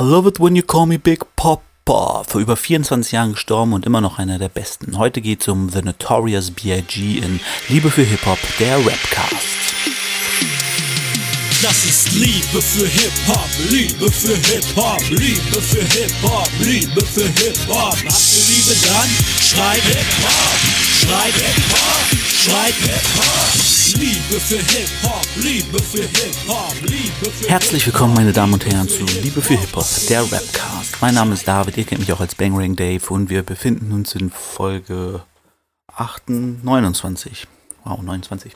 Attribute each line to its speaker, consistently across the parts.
Speaker 1: I love it when you call me Big Papa. Vor über 24 Jahren gestorben und immer noch einer der besten. Heute geht es um The Notorious B.I.G. in Liebe für Hip-Hop, der Rapcast.
Speaker 2: Das ist Liebe für Hip-Hop, Liebe für Hip-Hop, Liebe für Hip-Hop, Liebe für Hip-Hop. Habt ihr Liebe dann? Schreib Hip-Hop, schreib Hip-Hop, schreib Hip-Hop. Liebe für Hip-Hop, Liebe für Hip-Hop, Liebe für
Speaker 1: Herzlich willkommen, meine Damen und Herren, zu Liebe für Hip-Hop, der Rapcast. Mein Name ist David, ihr kennt mich auch als Bangering Dave und wir befinden uns in Folge 8, 29. Wow, 29.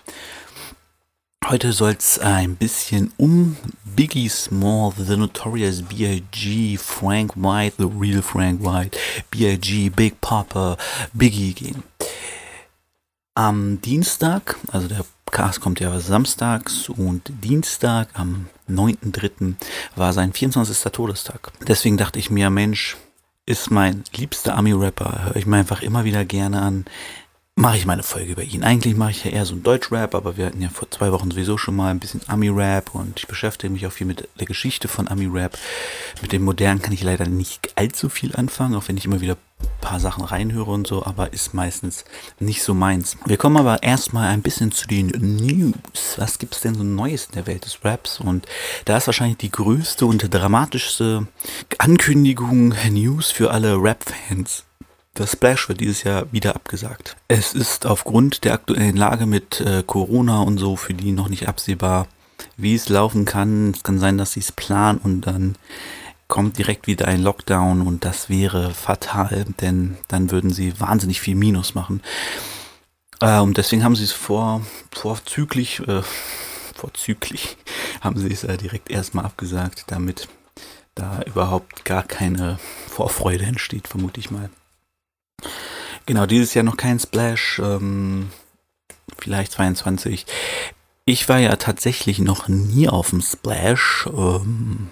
Speaker 1: Heute soll es ein bisschen um Biggie Small, The Notorious B.I.G., Frank White, The Real Frank White, B.I.G., Big Papa, Biggie gehen. Am Dienstag, also der Cast kommt ja samstags und Dienstag am 9.3. war sein 24. Todestag. Deswegen dachte ich mir, Mensch, ist mein liebster Ami-Rapper, höre ich mir einfach immer wieder gerne an mache ich meine Folge über ihn. Eigentlich mache ich ja eher so ein Deutsch-Rap, aber wir hatten ja vor zwei Wochen sowieso schon mal ein bisschen Ami-Rap und ich beschäftige mich auch viel mit der Geschichte von Ami-Rap. Mit dem Modernen kann ich leider nicht allzu viel anfangen, auch wenn ich immer wieder ein paar Sachen reinhöre und so, aber ist meistens nicht so meins. Wir kommen aber erstmal ein bisschen zu den News. Was gibt es denn so Neues in der Welt des Raps? Und da ist wahrscheinlich die größte und dramatischste Ankündigung News für alle Rap-Fans das Splash wird dieses Jahr wieder abgesagt. Es ist aufgrund der aktuellen Lage mit äh, Corona und so für die noch nicht absehbar, wie es laufen kann. Es kann sein, dass sie es planen und dann kommt direkt wieder ein Lockdown und das wäre fatal, denn dann würden sie wahnsinnig viel Minus machen. Äh, und deswegen haben sie es vor, vorzüglich, äh, vorzüglich haben sie es äh, direkt erstmal abgesagt, damit da überhaupt gar keine Vorfreude entsteht, vermute ich mal. Genau, dieses Jahr noch kein Splash, ähm, vielleicht 22. Ich war ja tatsächlich noch nie auf dem Splash. Ähm,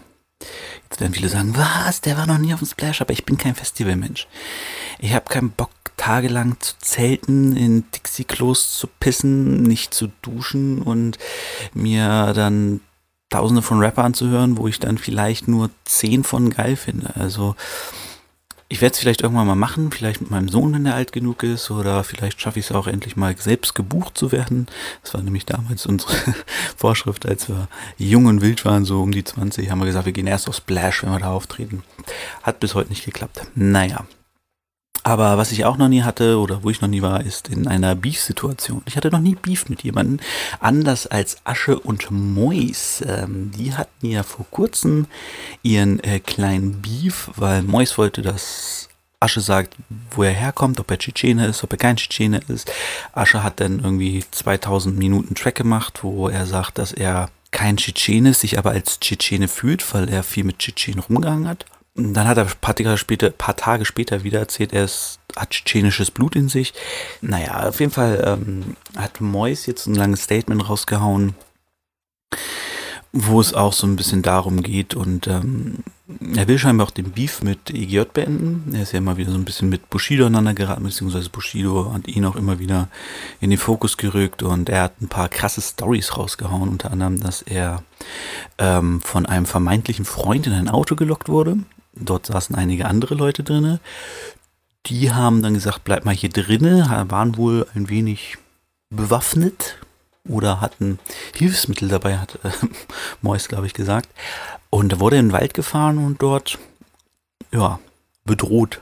Speaker 1: jetzt werden viele sagen, was, der war noch nie auf dem Splash, aber ich bin kein Festivalmensch. Ich habe keinen Bock, tagelang zu zelten, in Dixie-Klos zu pissen, nicht zu duschen und mir dann tausende von Rappern zu hören, wo ich dann vielleicht nur zehn von geil finde. Also ich werde es vielleicht irgendwann mal machen, vielleicht mit meinem Sohn, wenn er alt genug ist, oder vielleicht schaffe ich es auch endlich mal selbst gebucht zu werden. Das war nämlich damals unsere Vorschrift, als wir jung und wild waren, so um die 20, haben wir gesagt, wir gehen erst auf Splash, wenn wir da auftreten. Hat bis heute nicht geklappt. Naja. Aber was ich auch noch nie hatte oder wo ich noch nie war, ist in einer Beef-Situation. Ich hatte noch nie Beef mit jemandem, anders als Asche und Mois. Ähm, die hatten ja vor kurzem ihren äh, kleinen Beef, weil Mois wollte, dass Asche sagt, wo er herkommt, ob er Tschetschene ist, ob er kein Tschetschene ist. Asche hat dann irgendwie 2000 Minuten Track gemacht, wo er sagt, dass er kein Tschetschene ist, sich aber als Tschetschene fühlt, weil er viel mit Tschetschenen rumgegangen hat. Dann hat er ein paar Tage später, paar Tage später wieder erzählt, er ist, hat tschetschenisches Blut in sich. Naja, auf jeden Fall ähm, hat Mois jetzt ein langes Statement rausgehauen, wo es auch so ein bisschen darum geht und ähm, er will scheinbar auch den Beef mit EGJ beenden. Er ist ja immer wieder so ein bisschen mit Bushido aneinander geraten, beziehungsweise Bushido hat ihn auch immer wieder in den Fokus gerückt und er hat ein paar krasse Stories rausgehauen, unter anderem, dass er ähm, von einem vermeintlichen Freund in ein Auto gelockt wurde Dort saßen einige andere Leute drinne. Die haben dann gesagt, bleib mal hier drinne, waren wohl ein wenig bewaffnet oder hatten Hilfsmittel dabei, hat äh, Mois, glaube ich, gesagt. Und da wurde in den Wald gefahren und dort, ja, bedroht,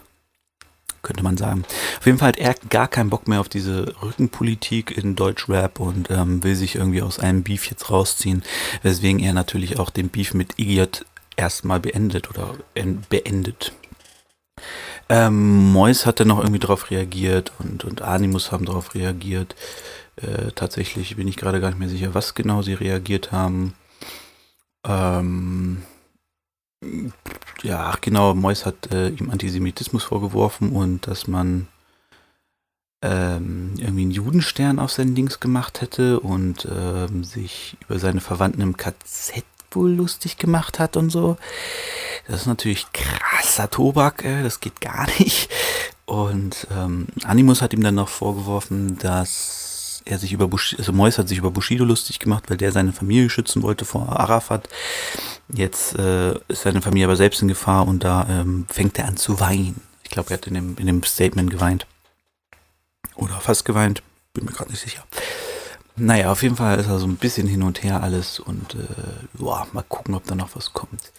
Speaker 1: könnte man sagen. Auf jeden Fall hat er gar keinen Bock mehr auf diese Rückenpolitik in Deutschrap und ähm, will sich irgendwie aus einem Beef jetzt rausziehen, weswegen er natürlich auch den Beef mit Igiot erstmal beendet oder beendet. Ähm, Mois hat dann noch irgendwie darauf reagiert und, und Animus haben darauf reagiert. Äh, tatsächlich bin ich gerade gar nicht mehr sicher, was genau sie reagiert haben. Ähm, ja, genau, Mois hat äh, ihm Antisemitismus vorgeworfen und dass man ähm, irgendwie einen Judenstern auf seinen Dings gemacht hätte und ähm, sich über seine Verwandten im KZ wohl lustig gemacht hat und so. Das ist natürlich krasser Tobak, äh, das geht gar nicht. Und ähm, Animus hat ihm dann noch vorgeworfen, dass er sich über Bushido, also Mois hat sich über Bushido lustig gemacht, weil der seine Familie schützen wollte vor Arafat. Jetzt äh, ist seine Familie aber selbst in Gefahr und da ähm, fängt er an zu weinen. Ich glaube, er hat in dem, in dem Statement geweint. Oder fast geweint, bin mir gerade nicht sicher. Naja, auf jeden Fall ist er so ein bisschen hin und her alles und äh, boah, mal gucken, ob da noch was kommt.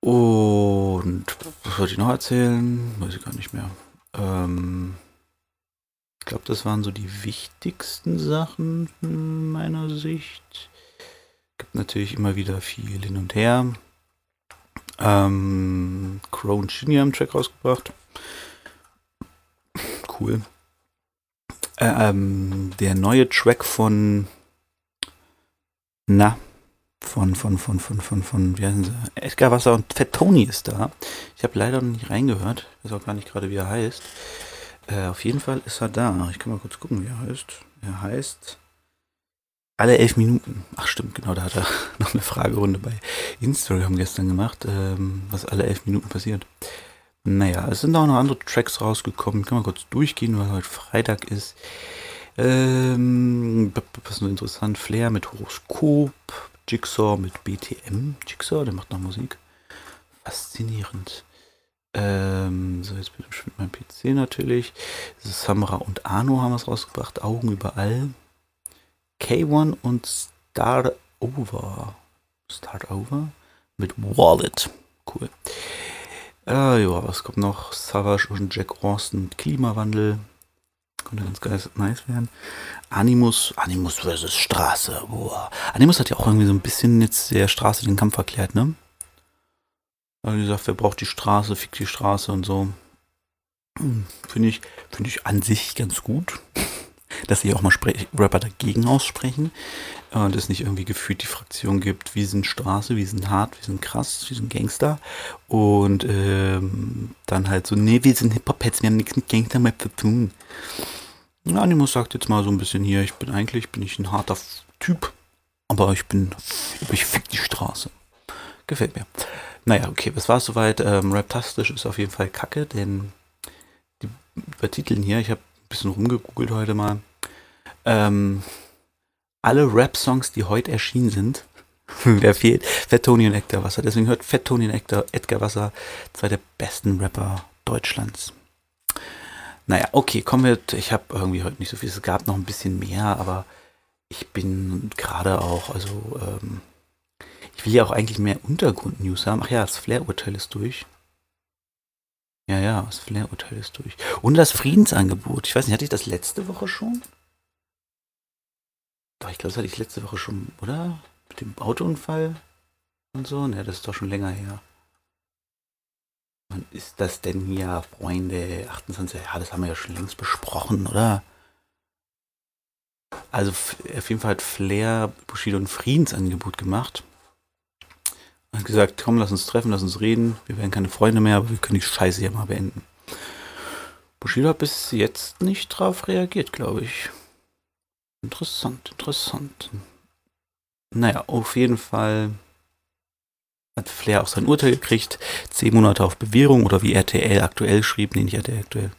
Speaker 1: Und was wollte ich noch erzählen? Weiß ich gar nicht mehr. Ähm, ich glaube, das waren so die wichtigsten Sachen meiner Sicht. Gibt natürlich immer wieder viel hin und her. Ähm, Crow und Shinny haben einen Track rausgebracht. Cool. Äh, ähm, der neue Track von na, von, von, von, von, von, von, wie heißen sie? Edgar Wasser und Fat Tony ist da. Ich habe leider noch nicht reingehört. Ich weiß auch gar nicht gerade, wie er heißt. Äh, auf jeden Fall ist er da. Ich kann mal kurz gucken, wie er heißt. Er heißt alle elf Minuten. Ach stimmt, genau, da hat er noch eine Fragerunde bei Instagram gestern gemacht, ähm, was alle elf Minuten passiert. Naja, es sind auch noch andere Tracks rausgekommen. Kann man kurz durchgehen, weil heute Freitag ist. Ähm, was nur interessant, Flair mit Horoskop, Jigsaw mit BTM. Jigsaw, der macht noch Musik. Faszinierend. Ähm, so, jetzt bin ich mit meinem PC natürlich. Samra und Arno haben es rausgebracht. Augen überall. K1 und Start Over. Start Over mit Wallet. Cool. Äh, ja, was kommt noch? Savage und Jack Austin Klimawandel. Könnte ganz geil, nice werden. Animus, Animus versus Straße. Boah. Animus hat ja auch irgendwie so ein bisschen jetzt der Straße den Kampf erklärt, ne? Also wie gesagt, wer braucht die Straße, fickt die Straße und so. Hm, finde ich, finde ich an sich ganz gut, dass sich auch mal Rapper dagegen aussprechen und es nicht irgendwie gefühlt die Fraktion gibt, wir sind Straße, wir sind hart, wir sind krass, wir sind Gangster und ähm, dann halt so, nee, wir sind Hip-Hop-Heads, wir haben nichts mit Gangster mehr zu tun. Animus sagt jetzt mal so ein bisschen hier, ich bin eigentlich, bin ich ein harter Typ, aber ich bin, ich fick die Straße. Gefällt mir. Naja, okay, was war es soweit? Ähm, Raptastisch ist auf jeden Fall kacke, denn die übertiteln hier, ich habe ein bisschen rumgegoogelt heute mal, ähm, alle Rap-Songs, die heute erschienen sind, wer fehlt? Fat Tony und Edgar Wasser. Deswegen hört Fat Tony und Edgar, Edgar Wasser, zwei der besten Rapper Deutschlands. Naja, okay, kommen wir. Ich habe irgendwie heute nicht so viel. Es gab noch ein bisschen mehr, aber ich bin gerade auch, also, ähm, ich will ja auch eigentlich mehr Untergrund-News haben. Ach ja, das Flair-Urteil ist durch. Ja, ja, das Flair-Urteil ist durch. Und das Friedensangebot. Ich weiß nicht, hatte ich das letzte Woche schon? Ich glaube, das hatte ich letzte Woche schon, oder? Mit dem Autounfall und so. Ne, das ist doch schon länger her. Wann ist das denn hier, Freunde? 28, ja, das haben wir ja schon längst besprochen, oder? Also auf jeden Fall hat Flair Bushido ein Friedensangebot gemacht. Hat gesagt, komm, lass uns treffen, lass uns reden. Wir werden keine Freunde mehr, aber wir können die Scheiße hier mal beenden. Bushido hat bis jetzt nicht drauf reagiert, glaube ich. Interessant, interessant. Naja, auf jeden Fall hat Flair auch sein Urteil gekriegt. Zehn Monate auf Bewährung oder wie RTL aktuell schrieb. Nee, nicht RTL aktuell.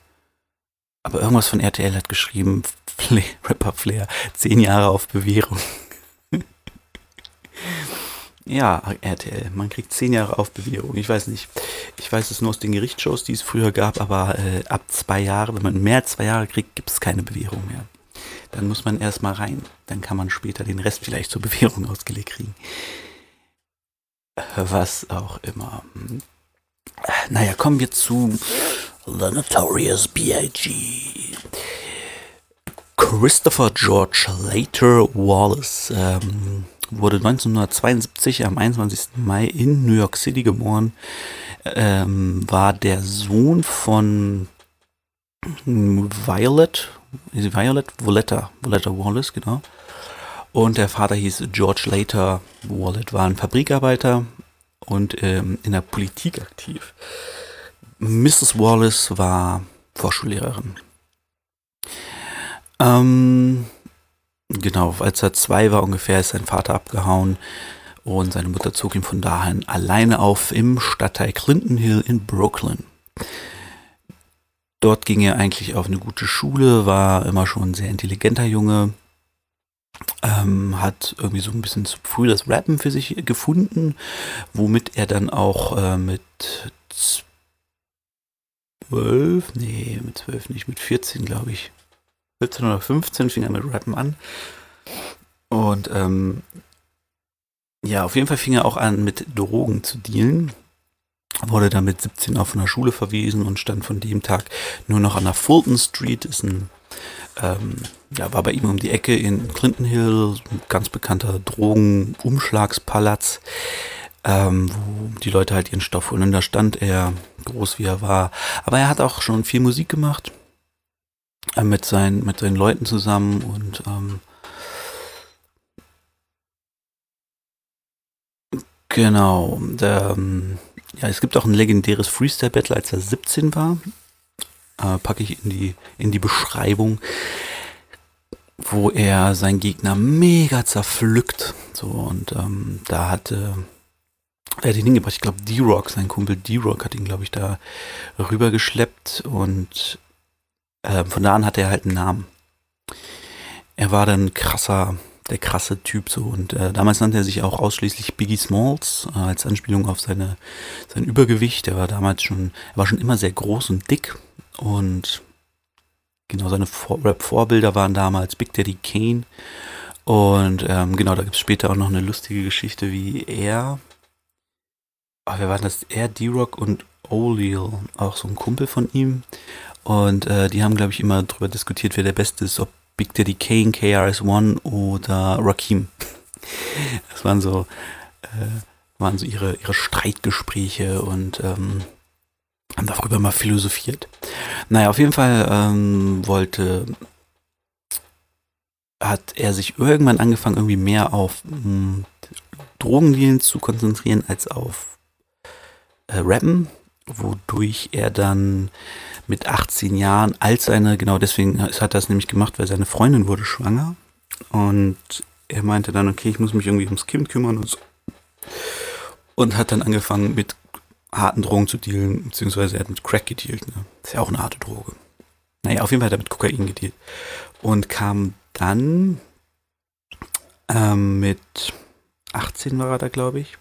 Speaker 1: Aber irgendwas von RTL hat geschrieben, Flair, Rapper Flair, zehn Jahre auf Bewährung. ja, RTL, man kriegt zehn Jahre auf Bewährung. Ich weiß nicht. Ich weiß es nur aus den Gerichtsshows, die es früher gab, aber äh, ab zwei Jahren, wenn man mehr als zwei Jahre kriegt, gibt es keine Bewährung mehr dann muss man erstmal rein. Dann kann man später den Rest vielleicht zur Bewährung ausgelegt kriegen. Was auch immer. Naja, kommen wir zu The Notorious B.I.G. Christopher George Later Wallace ähm, wurde 1972 am 21. Mai in New York City geboren. Ähm, war der Sohn von Violet Violet Voletta, Voletta Wallace, genau. Und der Vater hieß George Later Wallet, war ein Fabrikarbeiter und ähm, in der Politik aktiv. Mrs. Wallace war Vorschullehrerin. Ähm, genau, als er zwei war ungefähr, ist sein Vater abgehauen und seine Mutter zog ihn von dahin alleine auf im Stadtteil Clinton Hill in Brooklyn. Dort ging er eigentlich auf eine gute Schule, war immer schon ein sehr intelligenter Junge, ähm, hat irgendwie so ein bisschen zu früh das Rappen für sich gefunden, womit er dann auch äh, mit zwölf, nee, mit zwölf nicht, mit 14 glaube ich, 14 oder 15 fing er mit Rappen an. Und ähm, ja, auf jeden Fall fing er auch an, mit Drogen zu dealen. Wurde dann mit 17 auch von der Schule verwiesen und stand von dem Tag nur noch an der Fulton Street, ist ein ähm, ja, war bei ihm um die Ecke in Clinton Hill, ein ganz bekannter Drogenumschlagspalaz, ähm, wo die Leute halt ihren Stoff holen. Und da stand er, groß wie er war. Aber er hat auch schon viel Musik gemacht äh, mit, seinen, mit seinen Leuten zusammen und ähm, genau. Der, ähm, ja, es gibt auch ein legendäres Freestyle-Battle, als er 17 war äh, packe ich in die, in die Beschreibung, wo er seinen Gegner mega zerpflückt. So, und ähm, da hatte er hat ihn hingebracht. Ich glaube, D-Rock, sein Kumpel D-Rock hat ihn, glaube ich, da rübergeschleppt und äh, von da an hatte er halt einen Namen. Er war dann krasser, der krasse Typ so und äh, damals nannte er sich auch ausschließlich Biggie Smalls äh, als Anspielung auf seine, sein Übergewicht. Er war damals schon, er war schon immer sehr groß und dick und genau, seine Rap-Vorbilder waren damals Big Daddy Kane. Und ähm, genau, da gibt es später auch noch eine lustige Geschichte, wie er. Oh, wer war das? Er, D-Rock und O'Leal, auch so ein Kumpel von ihm. Und äh, die haben, glaube ich, immer darüber diskutiert, wer der Beste ist, ob Big Daddy Kane, KRS-One oder Rakim. Das waren so, äh, waren so ihre, ihre Streitgespräche und ähm, haben darüber mal philosophiert. Naja, auf jeden Fall ähm, wollte, hat er sich irgendwann angefangen, irgendwie mehr auf hm, Drogendealen zu konzentrieren als auf äh, Rappen, wodurch er dann mit 18 Jahren als seine, genau deswegen hat er das nämlich gemacht, weil seine Freundin wurde schwanger und er meinte dann, okay, ich muss mich irgendwie ums Kind kümmern und so. Und hat dann angefangen mit harten Drogen zu dealen, beziehungsweise er hat mit Crack gedealt. Ne? ist ja auch eine harte Droge. Naja, auf jeden Fall hat er mit Kokain gedealt. Und kam dann ähm, mit 18 war er da, glaube ich,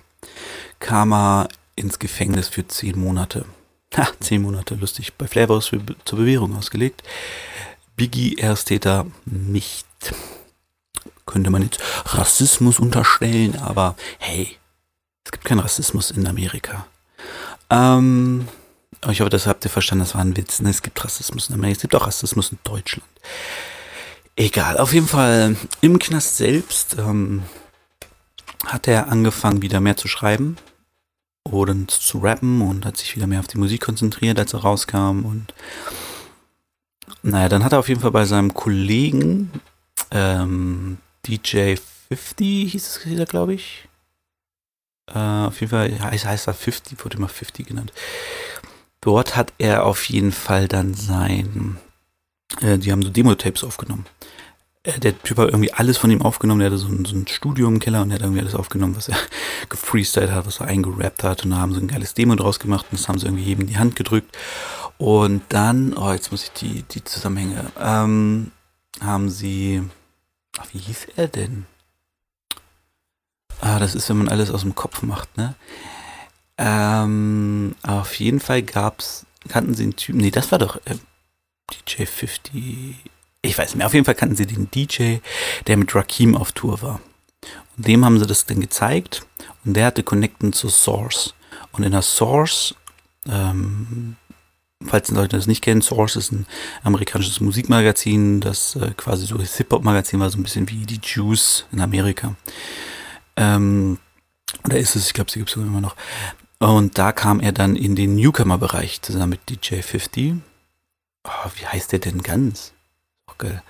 Speaker 1: kam er ins Gefängnis für 10 Monate. Ha, 10 Monate, lustig. Bei Flavors für, zur Bewährung ausgelegt. Biggie Ersttäter nicht. Könnte man jetzt Rassismus unterstellen, aber hey, es gibt keinen Rassismus in Amerika. Ähm, ich hoffe, das habt ihr verstanden, das war ein Witz. Ne? Es gibt Rassismus in Amerika, es gibt auch Rassismus in Deutschland. Egal, auf jeden Fall im Knast selbst ähm, hat er angefangen, wieder mehr zu schreiben und zu rappen und hat sich wieder mehr auf die Musik konzentriert, als er rauskam. Und naja, dann hat er auf jeden Fall bei seinem Kollegen ähm, DJ 50, hieß es, glaube ich, äh, auf jeden Fall heißt, heißt er 50, wurde immer 50 genannt. Dort hat er auf jeden Fall dann sein, äh, die haben so Demo-Tapes aufgenommen. Äh, der Typ hat irgendwie alles von ihm aufgenommen, der hatte so ein, so ein Studio im Keller und der hat irgendwie alles aufgenommen, was er gefreestylt hat, was er eingerappt hat und da haben sie ein geiles Demo draus gemacht und das haben sie irgendwie jedem in die Hand gedrückt. Und dann, oh, jetzt muss ich die, die Zusammenhänge, ähm, haben sie, ach, wie hieß er denn? Ah, das ist, wenn man alles aus dem Kopf macht, ne? Ähm, auf jeden Fall gab's, kannten sie den Typen, nee, das war doch äh, DJ 50, ich weiß nicht mehr, auf jeden Fall kannten sie den DJ, der mit Rakim auf Tour war. Und dem haben sie das dann gezeigt und der hatte Connecten zu Source. Und in der Source, ähm, falls die Leute das nicht kennen, Source ist ein amerikanisches Musikmagazin, das äh, quasi so Hip-Hop-Magazin war, so ein bisschen wie die Juice in Amerika. Ähm, oder ist es, ich glaube, sie gibt es immer noch. Und da kam er dann in den Newcomer-Bereich zusammen mit DJ 50. Oh, wie heißt der denn ganz? Okay.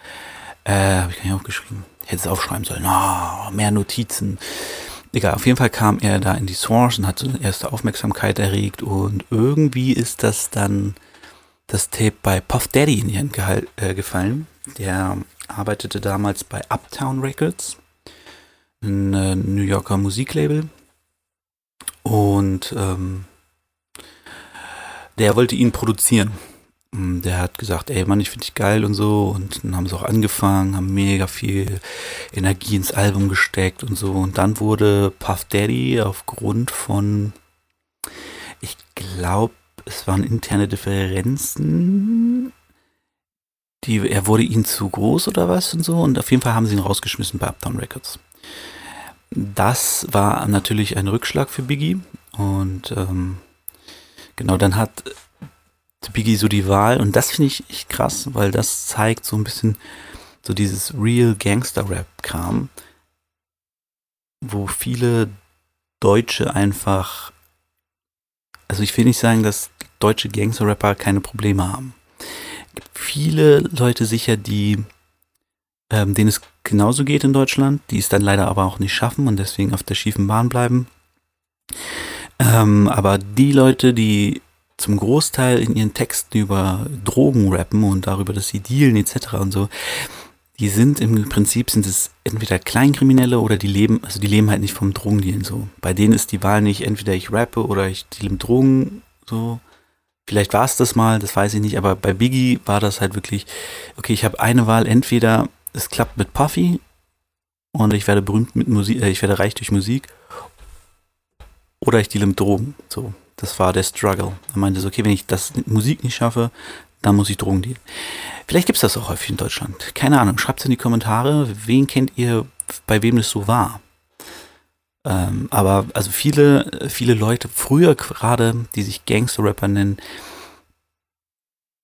Speaker 1: Äh, habe ich gar nicht aufgeschrieben. Hätte es aufschreiben sollen. Oh, mehr Notizen. Egal, auf jeden Fall kam er da in die Source und hat so eine erste Aufmerksamkeit erregt und irgendwie ist das dann das Tape bei Puff Daddy in die Hand äh, gefallen. Der arbeitete damals bei Uptown Records ein äh, New Yorker Musiklabel. Und ähm, der wollte ihn produzieren. Mm, der hat gesagt, ey Mann, ich finde dich geil und so. Und dann haben sie auch angefangen, haben mega viel Energie ins Album gesteckt und so. Und dann wurde Puff Daddy aufgrund von, ich glaube, es waren interne Differenzen. Die, er wurde ihnen zu groß oder was und so. Und auf jeden Fall haben sie ihn rausgeschmissen bei Uptown Records. Das war natürlich ein Rückschlag für Biggie. Und ähm, genau, dann hat Biggie so die Wahl. Und das finde ich echt krass, weil das zeigt so ein bisschen so dieses Real Gangster-Rap-Kram, wo viele Deutsche einfach, also ich will nicht sagen, dass deutsche Gangster-Rapper keine Probleme haben. Es gibt viele Leute sicher, die, ähm, denen es genauso geht in Deutschland, die es dann leider aber auch nicht schaffen und deswegen auf der schiefen Bahn bleiben. Ähm, aber die Leute, die zum Großteil in ihren Texten über Drogen rappen und darüber, dass sie dealen etc. und so, die sind im Prinzip sind es entweder Kleinkriminelle oder die leben, also die leben halt nicht vom Drogendealen so. Bei denen ist die Wahl nicht entweder ich rappe oder ich deal mit Drogen so. Vielleicht war es das mal, das weiß ich nicht, aber bei Biggie war das halt wirklich, okay, ich habe eine Wahl, entweder es klappt mit Puffy und ich werde berühmt mit Musik, äh, ich werde reich durch Musik oder ich deal mit Drogen, so. Das war der Struggle. Er meinte so, okay, wenn ich das Musik nicht schaffe, dann muss ich Drogen dealen. Vielleicht gibt es das auch häufig in Deutschland. Keine Ahnung. Schreibt es in die Kommentare. Wen kennt ihr, bei wem das so war? Ähm, aber also viele, viele Leute, früher gerade, die sich Gangster-Rapper nennen,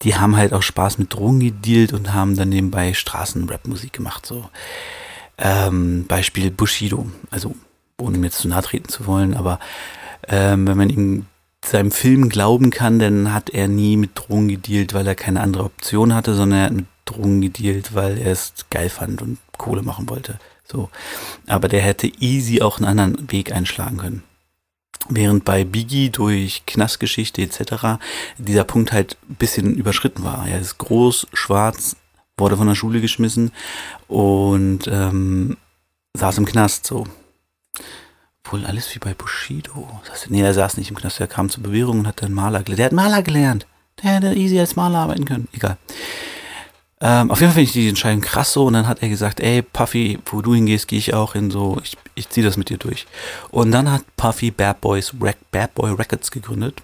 Speaker 1: die haben halt auch Spaß mit Drogen gedealt und haben dann nebenbei Straßenrap-Musik gemacht. So. Ähm, Beispiel Bushido. Also, ohne mir zu nahe treten zu wollen, aber ähm, wenn man ihm seinem Film glauben kann, dann hat er nie mit Drogen gedealt, weil er keine andere Option hatte, sondern er hat mit Drogen gedealt, weil er es geil fand und Kohle machen wollte. So. Aber der hätte easy auch einen anderen Weg einschlagen können. Während bei Biggie durch Knastgeschichte etc. dieser Punkt halt ein bisschen überschritten war. Er ist groß, schwarz, wurde von der Schule geschmissen und ähm, saß im Knast so. Wohl alles wie bei Bushido. Das, nee, er saß nicht im Knast, er kam zur Bewährung und hat dann Maler gelernt. Der hat Maler gelernt. Der hätte easy als Maler arbeiten können. Egal. Ähm, auf jeden Fall finde ich die Entscheidung krass so. Und dann hat er gesagt, ey, Puffy, wo du hingehst, gehe ich auch hin. So, ich, ich ziehe das mit dir durch. Und dann hat Puffy Bad Boys Bad Boy Records gegründet.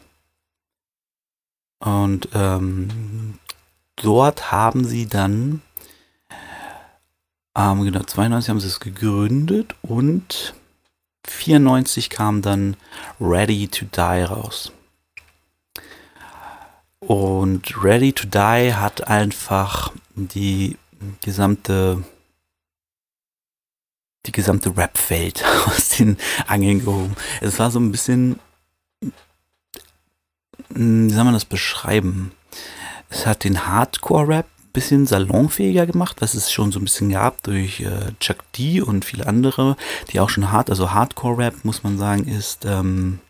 Speaker 1: Und ähm, dort haben sie dann, ähm, genau, 92 haben sie es gegründet und 94 kam dann Ready to Die raus. Und Ready to Die hat einfach die gesamte die gesamte Rap-Welt aus den Angeln gehoben. Es war so ein bisschen, hm, wie soll man das beschreiben? Es hat den Hardcore-Rap bisschen salonfähiger gemacht, was es schon so ein bisschen gab durch äh, Chuck D und viele andere, die auch schon hart, also Hardcore-Rap, muss man sagen, ist ähm,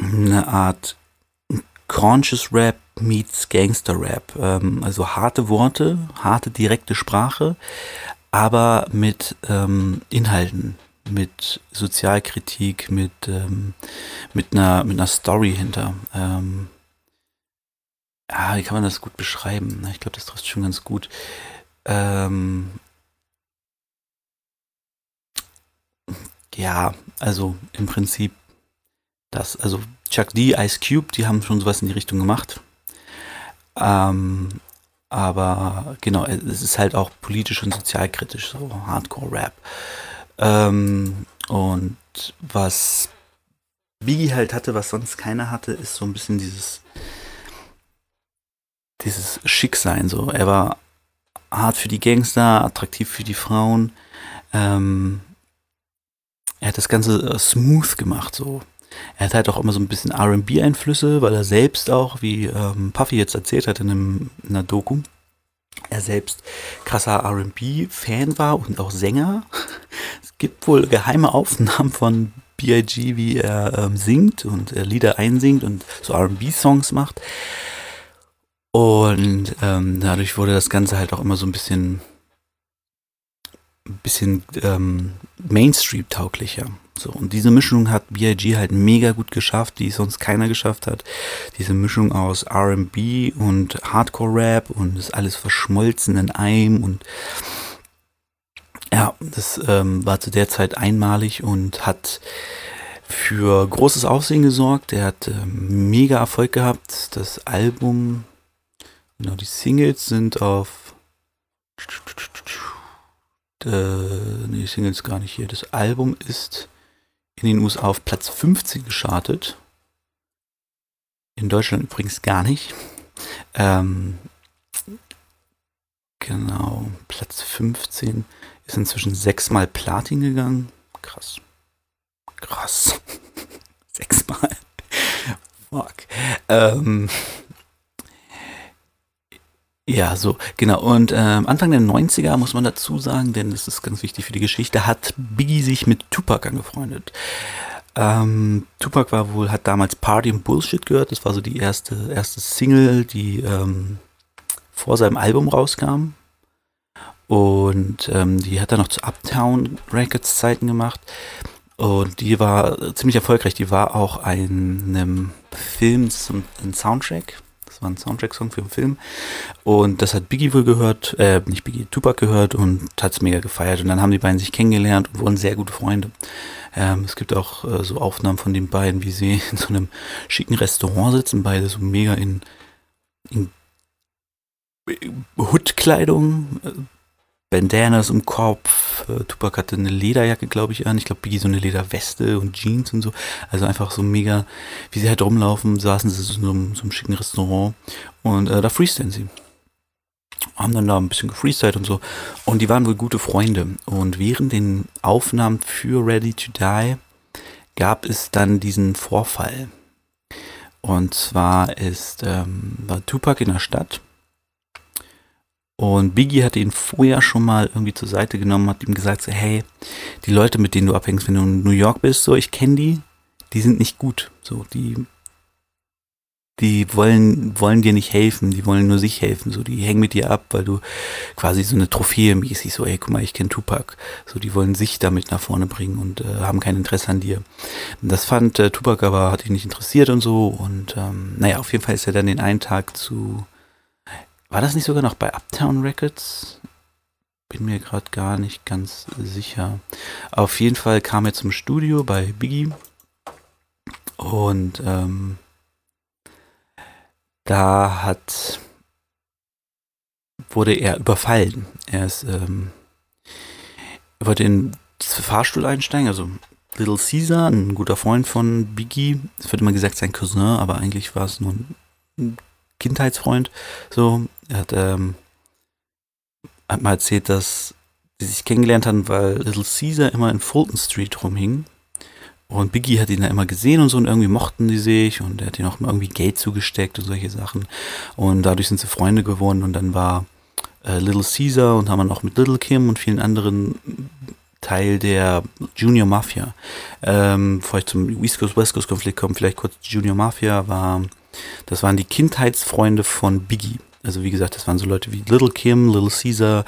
Speaker 1: eine Art Conscious Rap meets Gangster Rap. Ähm, also harte Worte, harte direkte Sprache, aber mit ähm, Inhalten, mit Sozialkritik, mit, ähm, mit, einer, mit einer Story hinter. Ähm, ah, wie kann man das gut beschreiben? Ich glaube, das trifft schon ganz gut. Ähm, ja, also im Prinzip das, also Chuck D, Ice Cube, die haben schon sowas in die Richtung gemacht. Ähm, aber genau, es ist halt auch politisch und sozialkritisch, so Hardcore-Rap. Ähm, und was Biggie halt hatte, was sonst keiner hatte, ist so ein bisschen dieses dieses Schicksein so. Er war hart für die Gangster, attraktiv für die Frauen. Ähm, er hat das Ganze äh, smooth gemacht so. Er hat halt auch immer so ein bisschen RB-Einflüsse, weil er selbst auch, wie ähm, Puffy jetzt erzählt hat in, einem, in einer Doku, er selbst krasser RB-Fan war und auch Sänger. Es gibt wohl geheime Aufnahmen von B.I.G., wie er ähm, singt und äh, Lieder einsingt und so RB-Songs macht. Und ähm, dadurch wurde das Ganze halt auch immer so ein bisschen ein bisschen ähm, Mainstream-tauglicher. So, und diese Mischung hat B.I.G. halt mega gut geschafft, die sonst keiner geschafft hat. Diese Mischung aus RB und Hardcore-Rap und ist alles verschmolzen in einem und ja, das ähm, war zu der Zeit einmalig und hat für großes Aufsehen gesorgt. Er hat ähm, mega Erfolg gehabt. Das Album, genau, die Singles sind auf. Äh, nee, Singles gar nicht hier. Das Album ist in den USA auf Platz 15 geschartet. In Deutschland übrigens gar nicht. Ähm, genau, Platz 15 ist inzwischen sechsmal Platin gegangen. Krass. Krass. Sechsmal. Fuck. Ähm, ja, so, genau. Und ähm, Anfang der 90er muss man dazu sagen, denn das ist ganz wichtig für die Geschichte, hat Biggie sich mit Tupac angefreundet. Ähm, Tupac war wohl, hat damals Party and Bullshit gehört. Das war so die erste, erste Single, die ähm, vor seinem Album rauskam. Und ähm, die hat er noch zu Uptown Records Zeiten gemacht. Und die war ziemlich erfolgreich. Die war auch einem Film zum Soundtrack. War ein Soundtrack-Song für einen Film. Und das hat Biggie wohl gehört, äh, nicht Biggie, Tupac gehört und hat es mega gefeiert. Und dann haben die beiden sich kennengelernt und wurden sehr gute Freunde. Ähm, es gibt auch äh, so Aufnahmen von den beiden, wie sie in so einem schicken Restaurant sitzen, beide so mega in, in Hood-Kleidung, äh, Bandanas im Kopf. Äh, Tupac hatte eine Lederjacke, glaube ich, an. Ich glaube, Biggie so eine Lederweste und Jeans und so. Also einfach so mega, wie sie halt rumlaufen, saßen sie so in so einem, so einem schicken Restaurant und äh, da freestylen sie. Haben dann da ein bisschen gefreestylt und so. Und die waren wohl gute Freunde. Und während den Aufnahmen für Ready to Die gab es dann diesen Vorfall. Und zwar ist, ähm, war Tupac in der Stadt und Biggie hatte ihn vorher schon mal irgendwie zur Seite genommen, hat ihm gesagt, so, hey, die Leute, mit denen du abhängst, wenn du in New York bist, so, ich kenne die, die sind nicht gut. So, die, die wollen, wollen dir nicht helfen, die wollen nur sich helfen. So, die hängen mit dir ab, weil du quasi so eine Trophäe mäßig, so, ey, guck mal, ich kenne Tupac. So, die wollen sich damit nach vorne bringen und äh, haben kein Interesse an dir. Das fand äh, Tupac aber, hat ihn nicht interessiert und so. Und ähm, naja, auf jeden Fall ist er dann den einen Tag zu war das nicht sogar noch bei Uptown Records? Bin mir gerade gar nicht ganz sicher. Auf jeden Fall kam er zum Studio bei Biggie und ähm, da hat wurde er überfallen. Er ist ähm, wollte in den Fahrstuhl einsteigen, also Little Caesar, ein guter Freund von Biggie. Es wird immer gesagt, sein Cousin, aber eigentlich war es nur ein Kindheitsfreund. So, er hat, ähm, hat mal erzählt, dass sie sich kennengelernt haben, weil Little Caesar immer in Fulton Street rumhing. Und Biggie hat ihn da immer gesehen und so und irgendwie mochten die sich und er hat ihnen auch irgendwie Geld zugesteckt und solche Sachen. Und dadurch sind sie Freunde geworden und dann war äh, Little Caesar und haben dann auch mit Little Kim und vielen anderen Teil der Junior Mafia. Ähm, bevor ich zum East Coast West Coast Konflikt komme, vielleicht kurz Junior Mafia war, das waren die Kindheitsfreunde von Biggie. Also wie gesagt, das waren so Leute wie Little Kim, Little Caesar,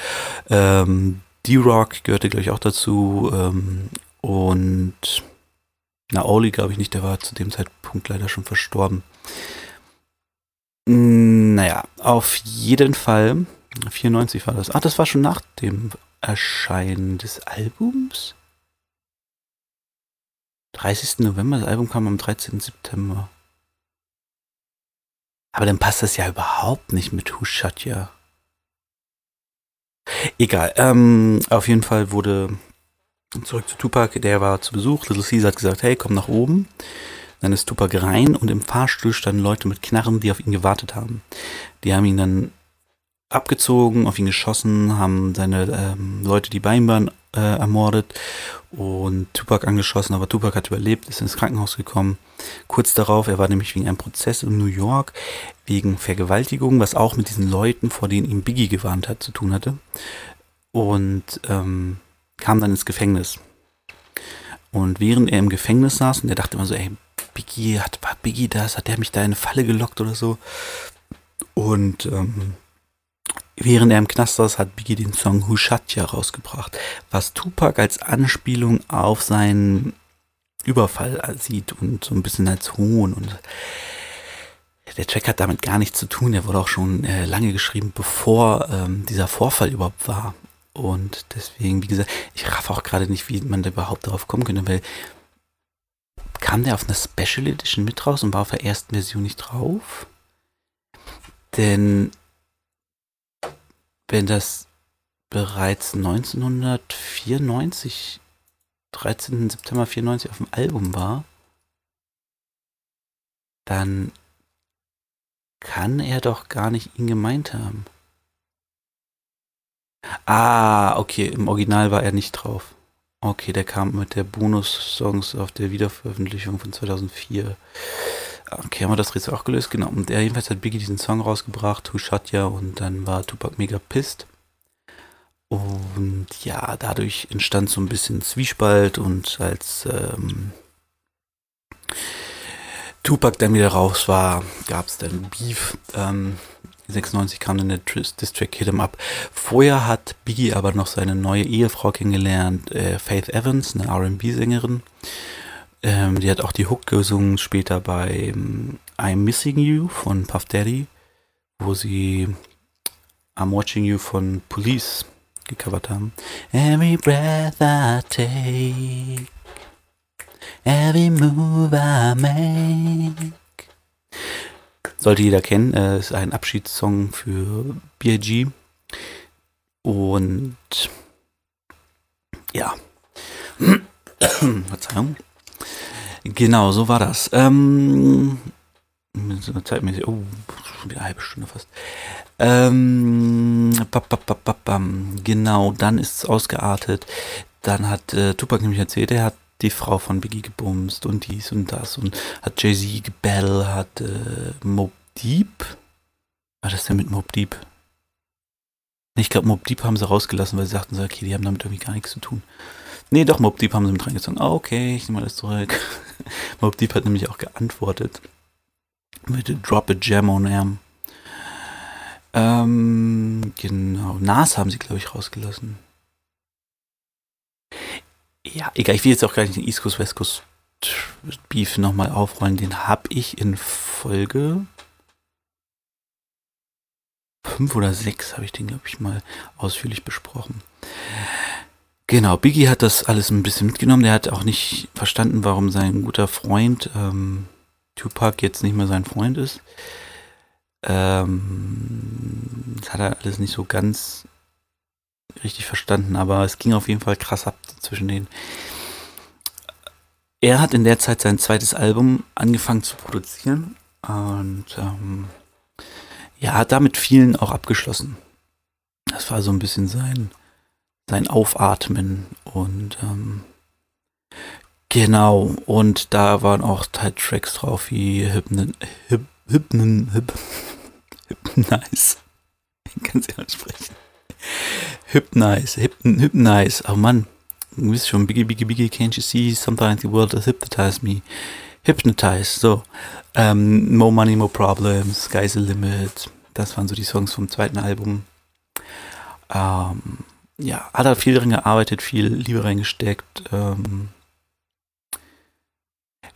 Speaker 1: ähm, D-Rock gehörte gleich auch dazu ähm, und na, Oli glaube ich nicht, der war zu dem Zeitpunkt leider schon verstorben. Naja, auf jeden Fall, 94 war das. Ach, das war schon nach dem Erscheinen des Albums? 30. November, das Album kam am 13. September. Aber dann passt das ja überhaupt nicht mit Who Shot Ya. Egal, ähm, auf jeden Fall wurde zurück zu Tupac, der war zu Besuch. Little Caesar hat gesagt, hey, komm nach oben. Dann ist Tupac rein und im Fahrstuhl standen Leute mit Knarren, die auf ihn gewartet haben. Die haben ihn dann abgezogen, auf ihn geschossen, haben seine ähm, Leute, die bei ihm waren, äh, ermordet und Tupac angeschossen, aber Tupac hat überlebt, ist ins Krankenhaus gekommen. Kurz darauf, er war nämlich wegen einem Prozess in New York wegen Vergewaltigung, was auch mit diesen Leuten, vor denen ihm Biggie gewarnt hat, zu tun hatte. Und ähm, kam dann ins Gefängnis. Und während er im Gefängnis saß, und er dachte immer so, ey, Biggie, hat, war Biggie das? Hat der mich da in eine Falle gelockt oder so? Und ähm, Während er im Knast saß, hat Biggie den Song Hushatya rausgebracht, was Tupac als Anspielung auf seinen Überfall sieht und so ein bisschen als Hohn. Und der Track hat damit gar nichts zu tun. Der wurde auch schon äh, lange geschrieben, bevor ähm, dieser Vorfall überhaupt war. Und deswegen, wie gesagt, ich raff auch gerade nicht, wie man da überhaupt darauf kommen könnte, weil kam der auf einer Special Edition mit raus und war auf der ersten Version nicht drauf? Denn wenn das bereits 1994, 13. September 94 auf dem Album war, dann kann er doch gar nicht ihn gemeint haben. Ah, okay, im Original war er nicht drauf. Okay, der kam mit der Bonus-Songs auf der Wiederveröffentlichung von 2004. Okay, haben wir das Rätsel auch gelöst? Genau. Und er jedenfalls hat Biggie diesen Song rausgebracht, Who Shot Ya, und dann war Tupac mega pissed. Und ja, dadurch entstand so ein bisschen Zwiespalt und als ähm, Tupac dann wieder raus war, gab es dann Beef. Ähm, 96 kam dann der District Hit Up. Vorher hat Biggie aber noch seine neue Ehefrau kennengelernt, äh, Faith Evans, eine R&B-Sängerin. Ähm, die hat auch die Hook gesungen später bei ähm, I'm Missing You von Puff Daddy, wo sie I'm Watching You von Police gecovert haben. Every breath I take, every move I make. Sollte jeder kennen, äh, ist ein Abschiedssong für B.I.G. Und ja. Verzeihung. Genau, so war das. Ähm, zeitmäßig, oh, schon wieder eine halbe Stunde fast. Ähm, bap, bap, bap, genau, dann ist es ausgeartet. Dann hat äh, Tupac nämlich erzählt, er hat die Frau von Biggie gebumst und dies und das und hat Jay-Z gebattle, hat äh, Mob Deep. Was ist denn mit Mob Deep? Ich glaube, Mob Deep haben sie rausgelassen, weil sie sagten so, okay, die haben damit irgendwie gar nichts zu tun. Nee, doch, Mob Deep haben sie mit reingezogen. Ah, okay, ich nehme alles zurück. Mob Deep hat nämlich auch geantwortet. Mit Drop a Jam on Am. Ähm, genau. Nas haben sie, glaube ich, rausgelassen. Ja, egal, ich will jetzt auch gar nicht den East Coast, West Coast Beef nochmal aufrollen. Den habe ich in Folge 5 oder 6 habe ich den, glaube ich, mal ausführlich besprochen. Genau, Biggie hat das alles ein bisschen mitgenommen. Der hat auch nicht verstanden, warum sein guter Freund ähm, Tupac jetzt nicht mehr sein Freund ist. Ähm, das hat er alles nicht so ganz richtig verstanden, aber es ging auf jeden Fall krass ab zwischen denen. Er hat in der Zeit sein zweites Album angefangen zu produzieren und ähm, ja, hat damit vielen auch abgeschlossen. Das war so ein bisschen sein, sein Aufatmen und ähm, genau, und da waren auch halt Tracks drauf wie Hypnen, Hyp, Hypnen, Hyp, Hypnize. Kann sie ansprechen. Hypnize, Hypn, Hypnize. Oh Mann, du bist schon Biggie, Biggie, Biggie, can't you see? Sometimes the world has hypnotized me. Hypnotize, so. Ähm, more Money, More Problems, Sky's the Limit. Das waren so die Songs vom zweiten Album. Ähm, ja, hat er viel drin gearbeitet, viel Liebe reingesteckt. Ähm,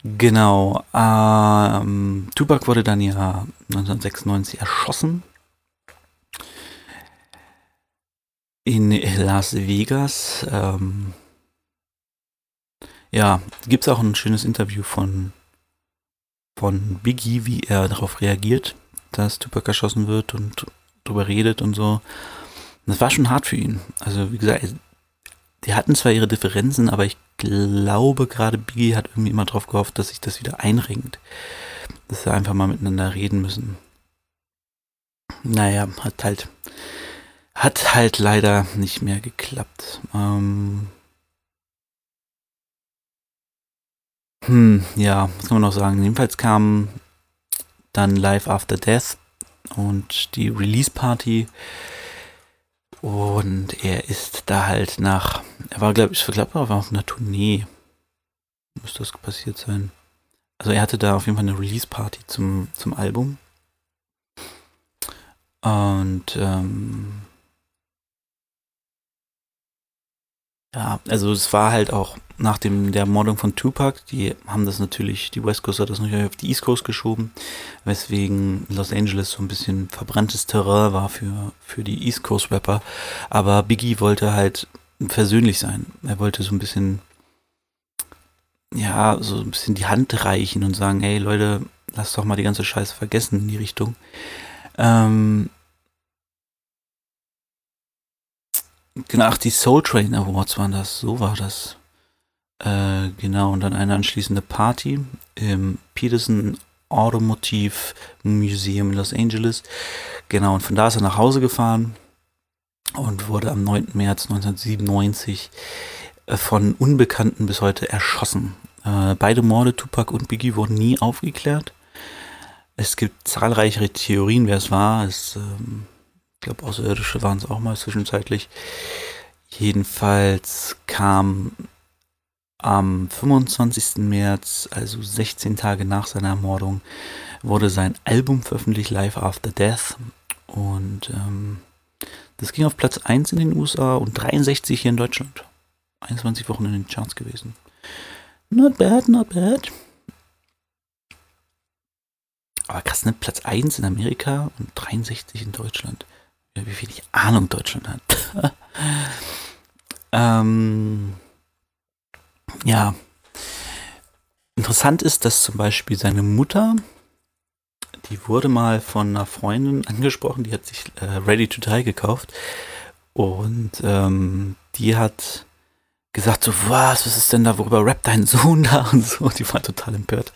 Speaker 1: genau. Ähm, Tupac wurde dann ja 1996 erschossen. In Las Vegas. Ähm, ja, gibt es auch ein schönes Interview von, von Biggie, wie er darauf reagiert, dass Tupac erschossen wird und drüber redet und so. Das war schon hart für ihn. Also, wie gesagt, die hatten zwar ihre Differenzen, aber ich glaube, gerade Biggie hat irgendwie immer darauf gehofft, dass sich das wieder einringt. Dass sie einfach mal miteinander reden müssen. Naja, hat halt, hat halt leider nicht mehr geklappt. Ähm, Hm, ja, was kann man noch sagen? Jedenfalls kam dann Live After Death und die Release Party. Und er ist da halt nach, er war, glaube ich, glaub, er war auf einer Tournee. Müsste das passiert sein. Also er hatte da auf jeden Fall eine Release Party zum, zum Album. Und ähm, ja, also es war halt auch nach dem, der Ermordung von Tupac, die haben das natürlich, die West Coast hat das natürlich auf die East Coast geschoben, weswegen Los Angeles so ein bisschen verbranntes Terrain war für, für die East Coast Rapper. Aber Biggie wollte halt versöhnlich sein. Er wollte so ein bisschen, ja, so ein bisschen die Hand reichen und sagen, hey Leute, lass doch mal die ganze Scheiße vergessen in die Richtung. Ähm, genau, ach, die Soul Train Awards waren das, so war das. Äh, genau, und dann eine anschließende Party im Peterson Automotive Museum in Los Angeles. Genau, und von da ist er nach Hause gefahren und wurde am 9. März 1997 äh, von Unbekannten bis heute erschossen. Äh, beide Morde, Tupac und Biggie, wurden nie aufgeklärt. Es gibt zahlreiche Theorien, wer es war. Es, ähm, ich glaube, Außerirdische waren es auch mal zwischenzeitlich. Jedenfalls kam am 25. März, also 16 Tage nach seiner Ermordung, wurde sein Album veröffentlicht, Live After Death. Und ähm, das ging auf Platz 1 in den USA und 63 hier in Deutschland. 21 Wochen in den Charts gewesen. Not bad, not bad. Aber krass, ne? Platz 1 in Amerika und 63 in Deutschland. Wie wenig Ahnung Deutschland hat. ähm, ja. Interessant ist, dass zum Beispiel seine Mutter, die wurde mal von einer Freundin angesprochen, die hat sich äh, Ready to Die gekauft. Und ähm, die hat gesagt so, was, was ist denn da, worüber rappt dein Sohn da und so. Die war total empört.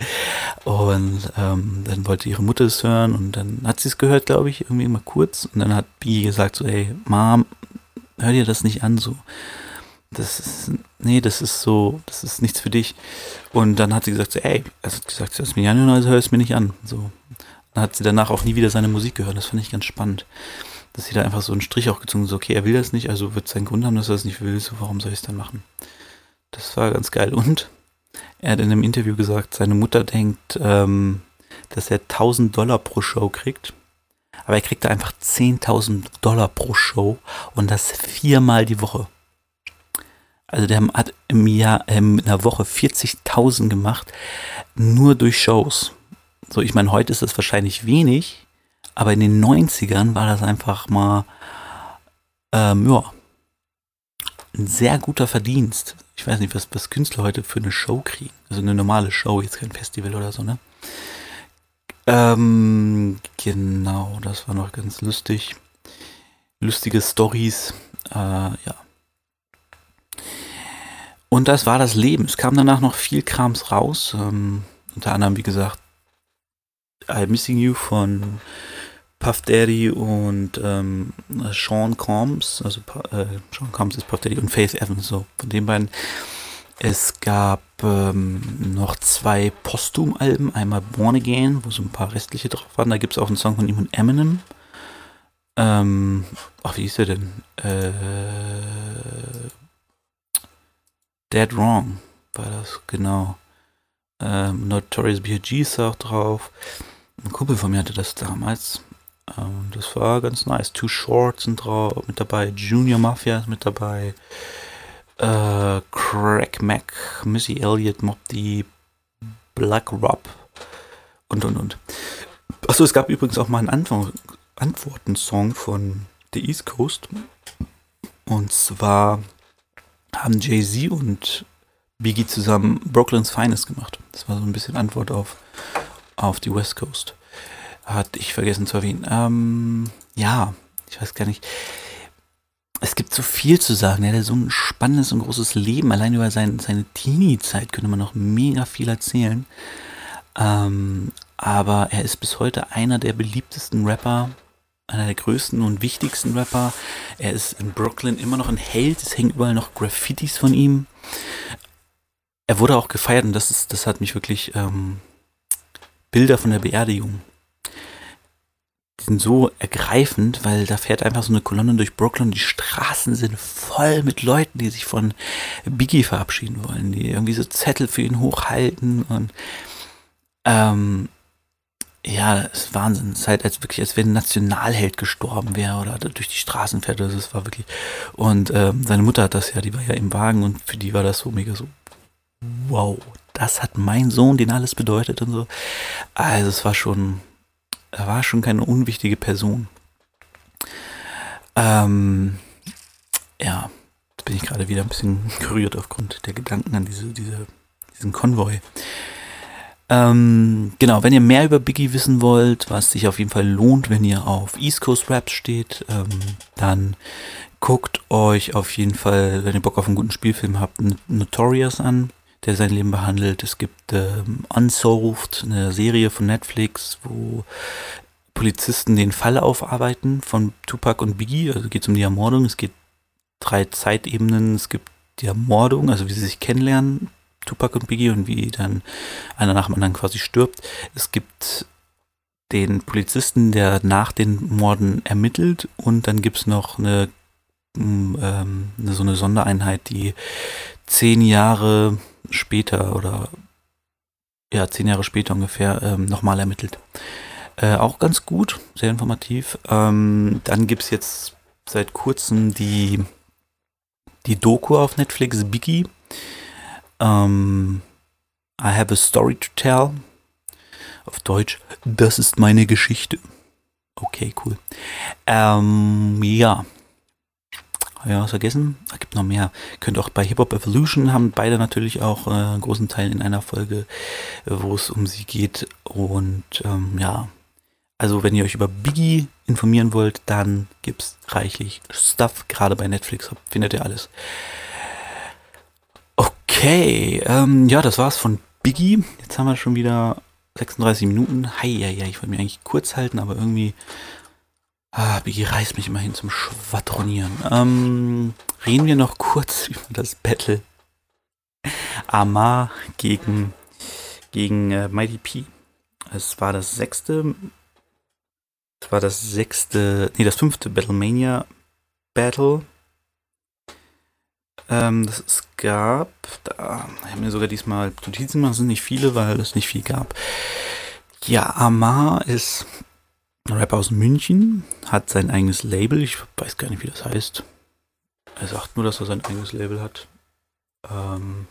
Speaker 1: Und ähm, dann wollte ihre Mutter es hören und dann hat sie es gehört, glaube ich, irgendwie mal kurz. Und dann hat Bi gesagt so, ey, Mom, hör dir das nicht an, so. Das ist, nee, das ist so, das ist nichts für dich. Und dann hat sie gesagt so, ey, er hat gesagt, hör es mir an, also hör es mir nicht an. So. Dann hat sie danach auch nie wieder seine Musik gehört. Das fand ich ganz spannend. Dass sie da einfach so einen Strich auch gezogen so, okay, er will das nicht, also wird es seinen Grund haben, dass er das nicht will, so warum soll ich es dann machen? Das war ganz geil. Und er hat in einem Interview gesagt, seine Mutter denkt, ähm, dass er 1000 Dollar pro Show kriegt. Aber er kriegt da einfach 10.000 Dollar pro Show und das viermal die Woche. Also der hat im Jahr, ähm, in der Woche 40.000 gemacht, nur durch Shows. So, ich meine, heute ist das wahrscheinlich wenig, aber in den 90ern war das einfach mal, ähm, ja, ein sehr guter Verdienst. Ich weiß nicht, was, was Künstler heute für eine Show kriegen. Also eine normale Show, jetzt kein Festival oder so, ne? Ähm, genau, das war noch ganz lustig. Lustige Stories, äh, ja. Und das war das Leben. Es kam danach noch viel Krams raus. Ähm, unter anderem, wie gesagt, I'm Missing You von Puff Daddy und ähm, Sean Combs. Also äh, Sean Combs ist Puff Daddy und Faith Evans, so von den beiden. Es gab ähm, noch zwei Posthum-Alben. Einmal Born Again, wo so ein paar restliche drauf waren. Da gibt es auch einen Song von ihm und Eminem. Ähm, ach, wie hieß der denn? Äh, Dead Wrong war das, genau. Ähm, Notorious B.I.G. ist auch drauf. Ein Kumpel von mir hatte das damals. Ähm, das war ganz nice. Too Short sind mit dabei. Junior Mafia ist mit dabei. Äh, Crack Mac, Missy Elliott, Mob D, Black Rob und und und. Achso, es gab übrigens auch mal einen Antwort Antworten-Song von The East Coast. Und zwar haben Jay-Z und Biggie zusammen Brooklyn's Finest gemacht. Das war so ein bisschen Antwort auf, auf die West Coast. Hatte ich vergessen zu erwähnen. Ähm, ja, ich weiß gar nicht. Es gibt so viel zu sagen. Er hat so ein spannendes und großes Leben. Allein über sein, seine Teenie-Zeit könnte man noch mega viel erzählen. Ähm, aber er ist bis heute einer der beliebtesten Rapper einer der größten und wichtigsten Rapper. Er ist in Brooklyn immer noch ein Held. Es hängen überall noch Graffitis von ihm. Er wurde auch gefeiert und das, ist, das hat mich wirklich ähm, Bilder von der Beerdigung. Sind so ergreifend, weil da fährt einfach so eine Kolonne durch Brooklyn. Die Straßen sind voll mit Leuten, die sich von Biggie verabschieden wollen, die irgendwie so Zettel für ihn hochhalten und ähm, ja, es ist Wahnsinn. Es ist halt als wirklich, als wenn ein Nationalheld gestorben wäre oder durch die Straßen fährt. Es war wirklich. Und ähm, seine Mutter hat das ja, die war ja im Wagen und für die war das so mega so, wow, das hat mein Sohn, den alles bedeutet und so. Also es war schon, er war schon keine unwichtige Person. Ähm, ja, jetzt bin ich gerade wieder ein bisschen gerührt aufgrund der Gedanken an diese, diese, diesen Konvoi. Ähm, genau, wenn ihr mehr über Biggie wissen wollt, was sich auf jeden Fall lohnt, wenn ihr auf East Coast Raps steht, ähm, dann guckt euch auf jeden Fall, wenn ihr Bock auf einen guten Spielfilm habt, Notorious an, der sein Leben behandelt. Es gibt ähm, Unsolved, eine Serie von Netflix, wo Polizisten den Fall aufarbeiten von Tupac und Biggie. Also geht es um die Ermordung. Es gibt drei Zeitebenen. Es gibt die Ermordung, also wie sie sich kennenlernen, Tupac und Biggie und wie dann einer nach dem anderen quasi stirbt. Es gibt den Polizisten, der nach den Morden ermittelt und dann gibt es noch eine, ähm, eine, so eine Sondereinheit, die zehn Jahre später oder ja, zehn Jahre später ungefähr ähm, nochmal ermittelt. Äh, auch ganz gut, sehr informativ. Ähm, dann gibt es jetzt seit kurzem die, die Doku auf Netflix, Biggie. Ähm, I have a story to tell. Auf Deutsch, das ist meine Geschichte. Okay, cool. Ähm, ja. Ich was vergessen? Es gibt noch mehr. Könnt auch bei Hip Hop Evolution haben beide natürlich auch äh, einen großen Teil in einer Folge, wo es um sie geht. Und ähm, ja, also wenn ihr euch über Biggie informieren wollt, dann gibt es reichlich Stuff. Gerade bei Netflix findet ihr alles. Okay, ähm, ja, das war's von Biggie. Jetzt haben wir schon wieder 36 Minuten. Hi, ja, ja, ich wollte mich eigentlich kurz halten, aber irgendwie. Ah, Biggie reißt mich immerhin zum Schwadronieren. Ähm, reden wir noch kurz über das Battle Amar gegen, gegen äh, Mighty P. Es war das sechste. Es war das sechste. Nee, das fünfte Battlemania Battle ähm, das es gab, da haben wir sogar diesmal Notizen gemacht, sind nicht viele, weil es nicht viel gab. Ja, Amar ist Rapper aus München, hat sein eigenes Label, ich weiß gar nicht, wie das heißt. Er sagt nur, dass er sein eigenes Label hat. Ähm,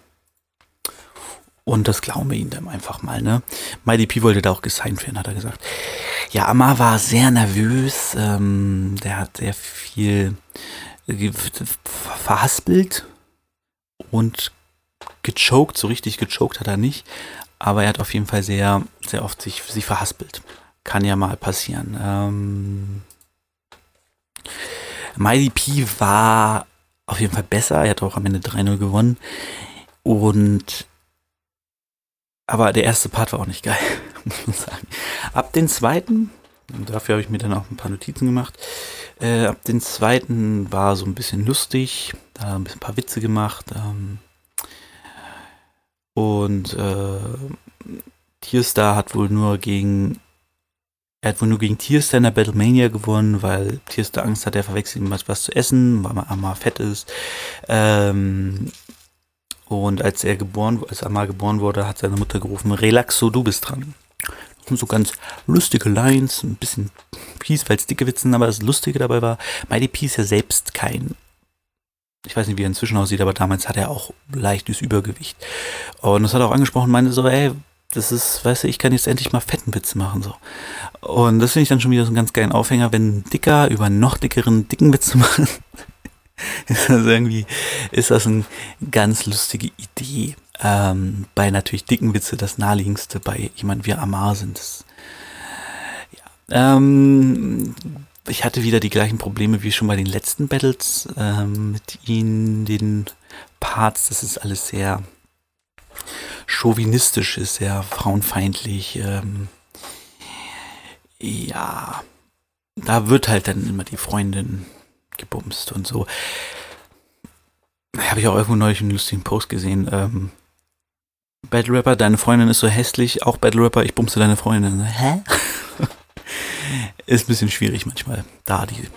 Speaker 1: und das glauben wir ihm dann einfach mal, ne? MyDP wollte da auch gesigned werden, hat er gesagt. Ja, Amar war sehr nervös. Ähm, der hat sehr viel verhaspelt und gechoked, so richtig gechoked hat er nicht, aber er hat auf jeden Fall sehr, sehr oft sich, sich verhaspelt. Kann ja mal passieren. Ähm, Mighty P war auf jeden Fall besser, er hat auch am Ende 3-0 gewonnen und aber der erste Part war auch nicht geil, muss man sagen. Ab den zweiten, dafür habe ich mir dann auch ein paar Notizen gemacht, äh, ab den zweiten war so ein bisschen lustig, da ein, bisschen, ein paar Witze gemacht. Ähm, und äh, Tierstar hat wohl nur gegen er hat wohl nur gegen Tierstar in der Battlemania gewonnen, weil Tierstar Angst hat, er verwechselt ihm was, was zu essen, weil man einmal fett ist. Ähm, und als er geboren, als Amal geboren wurde, hat seine Mutter gerufen, Relaxo, du bist dran so ganz lustige Lines, ein bisschen Peace, weil es dicke Witzen, aber das Lustige dabei war, Mighty P ist ja selbst kein, ich weiß nicht, wie er inzwischen aussieht, aber damals hat er auch leichtes Übergewicht. Und das hat er auch angesprochen, meinte so, ey, das ist, weißt du, ich kann jetzt endlich mal fetten Witze machen, so. Und das finde ich dann schon wieder so einen ganz geilen Aufhänger, wenn ein Dicker über einen noch dickeren, dicken Witze machen. ist das irgendwie, ist das eine ganz lustige Idee. Ähm, bei natürlich dicken Witze das naheliegendste bei jemand wie Amar sind. Das, ja. ähm, ich hatte wieder die gleichen Probleme wie schon bei den letzten Battles ähm, mit ihnen, den Parts. Das ist alles sehr chauvinistisch, ist sehr frauenfeindlich. Ähm, ja, da wird halt dann immer die Freundin gebumst und so. Habe ich auch irgendwo neulich einen lustigen Post gesehen. Ähm, Battle Rapper, deine Freundin ist so hässlich, auch Battle Rapper, ich bumse deine Freundin. Hä? ist ein bisschen schwierig manchmal, da die,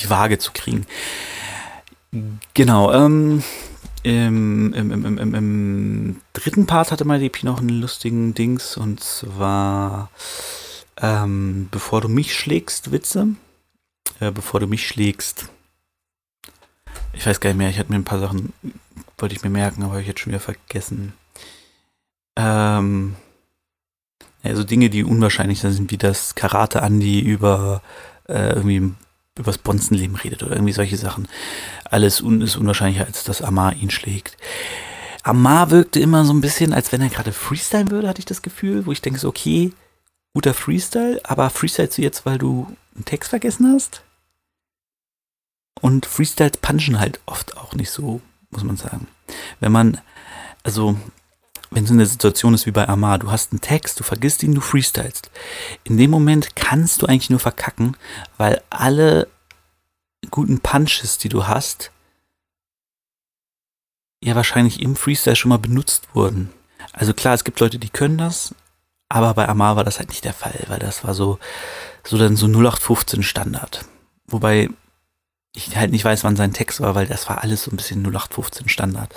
Speaker 1: die Waage zu kriegen. Genau, ähm, im, im, im, im, im dritten Part hatte MyDP noch einen lustigen Dings und zwar Ähm, bevor du mich schlägst, Witze. Äh, bevor du mich schlägst. Ich weiß gar nicht mehr, ich hatte mir ein paar Sachen, wollte ich mir merken, aber habe ich jetzt schon wieder vergessen. Ähm, also Dinge, die unwahrscheinlich sind, wie das Karate Andi über äh, irgendwie übers Bonzenleben redet oder irgendwie solche Sachen. Alles un ist unwahrscheinlicher, als dass Amar ihn schlägt. Amar wirkte immer so ein bisschen, als wenn er gerade Freestyle würde, hatte ich das Gefühl, wo ich denke so, okay, guter Freestyle, aber freestylst du jetzt, weil du einen Text vergessen hast? Und Freestyles punchen halt oft auch nicht so, muss man sagen. Wenn man, also, wenn so eine Situation ist wie bei Amar, du hast einen Text, du vergisst ihn, du freestylst. In dem Moment kannst du eigentlich nur verkacken, weil alle guten Punches, die du hast, ja wahrscheinlich im Freestyle schon mal benutzt wurden. Also klar, es gibt Leute, die können das, aber bei Amar war das halt nicht der Fall, weil das war so, so dann so 0815 Standard. Wobei ich halt nicht weiß, wann sein Text war, weil das war alles so ein bisschen 0815 Standard.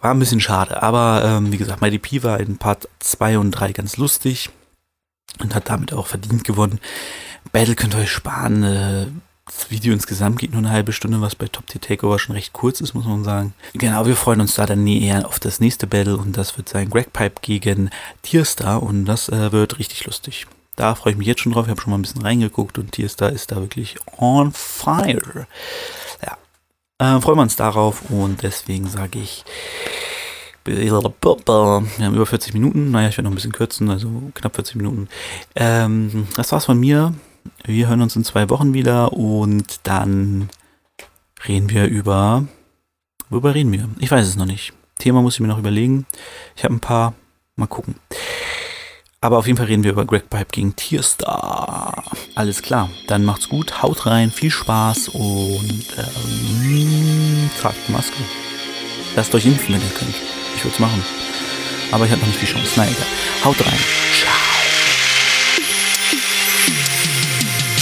Speaker 1: War ein bisschen schade, aber ähm, wie gesagt, MyDP war in Part 2 und 3 ganz lustig und hat damit auch verdient gewonnen. Battle könnt ihr euch sparen. Das Video insgesamt geht nur eine halbe Stunde, was bei Top Tier Takeover schon recht kurz ist, muss man sagen. Genau, wir freuen uns da dann eher auf das nächste Battle und das wird sein Greg Pipe gegen Tierstar und das äh, wird richtig lustig. Da freue ich mich jetzt schon drauf. Ich habe schon mal ein bisschen reingeguckt und Tierstar ist da wirklich on fire. Ja, äh, freuen wir uns darauf und deswegen sage ich, wir haben über 40 Minuten. Naja, ich werde noch ein bisschen kürzen, also knapp 40 Minuten. Ähm, das war's von mir. Wir hören uns in zwei Wochen wieder und dann reden wir über. Worüber reden wir? Ich weiß es noch nicht. Thema muss ich mir noch überlegen. Ich habe ein paar. Mal gucken. Aber auf jeden Fall reden wir über Greg Pipe gegen Tierstar. Alles klar. Dann macht's gut. Haut rein. Viel Spaß und ähm, tragt Maske. Lasst euch impfen, wenn ihr könnt. Ich würde es machen. Aber ich habe noch nicht die Chance. Na egal. Haut rein.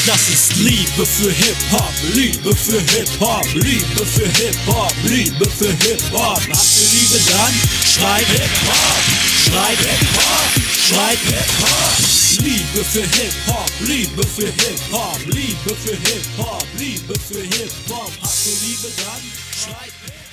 Speaker 2: Das ist Liebe für Hip-Hop, Liebe für Hip-Hop, Liebe für Hip-Hop, Liebe für Hip-Hop. Habt ihr Liebe dann? Schreib Hip-Hop, schreib Hip-Hop, schreib Hip-Hop. Liebe für Hip-Hop, Liebe für Hip-Hop, Liebe für Hip-Hop, Liebe für Hip-Hop. Habt ihr Liebe dann? Schreib Hip-Hop.